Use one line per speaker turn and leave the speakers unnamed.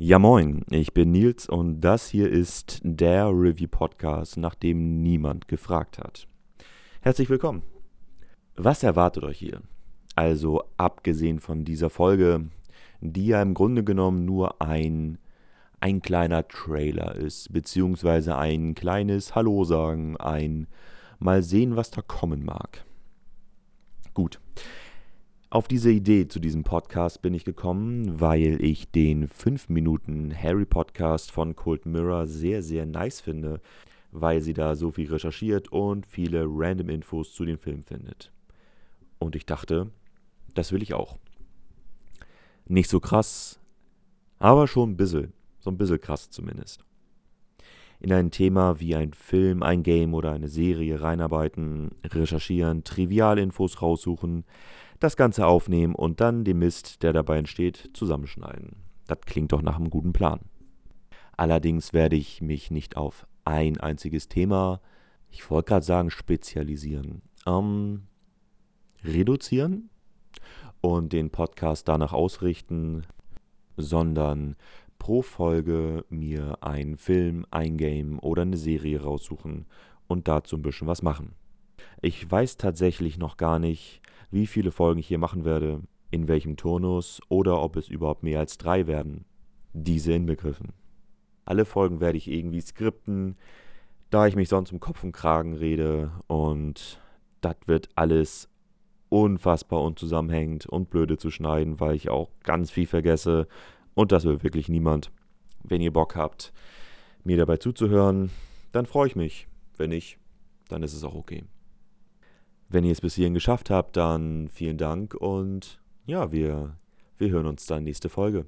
Ja moin, ich bin Nils und das hier ist der Review Podcast, nach dem niemand gefragt hat. Herzlich willkommen. Was erwartet euch hier? Also abgesehen von dieser Folge, die ja im Grunde genommen nur ein ein kleiner Trailer ist, beziehungsweise ein kleines Hallo sagen, ein mal sehen, was da kommen mag. Gut. Auf diese Idee zu diesem Podcast bin ich gekommen, weil ich den 5 Minuten Harry Podcast von Cold Mirror sehr, sehr nice finde, weil sie da so viel recherchiert und viele random Infos zu dem Film findet. Und ich dachte, das will ich auch. Nicht so krass, aber schon ein bisschen, so ein bisschen krass zumindest. In ein Thema wie ein Film, ein Game oder eine Serie reinarbeiten, recherchieren, Trivialinfos raussuchen, das Ganze aufnehmen und dann den Mist, der dabei entsteht, zusammenschneiden. Das klingt doch nach einem guten Plan. Allerdings werde ich mich nicht auf ein einziges Thema, ich wollte gerade sagen, spezialisieren, ähm, reduzieren und den Podcast danach ausrichten, sondern pro Folge mir einen Film, ein Game oder eine Serie raussuchen und dazu ein bisschen was machen. Ich weiß tatsächlich noch gar nicht, wie viele Folgen ich hier machen werde, in welchem Turnus oder ob es überhaupt mehr als drei werden. Diese inbegriffen. Alle Folgen werde ich irgendwie skripten, da ich mich sonst um Kopf und Kragen rede und das wird alles unfassbar unzusammenhängend und blöde zu schneiden, weil ich auch ganz viel vergesse und das will wirklich niemand. Wenn ihr Bock habt, mir dabei zuzuhören, dann freue ich mich. Wenn nicht, dann ist es auch okay. Wenn ihr es bis hierhin geschafft habt, dann vielen Dank und ja, wir, wir hören uns dann nächste Folge.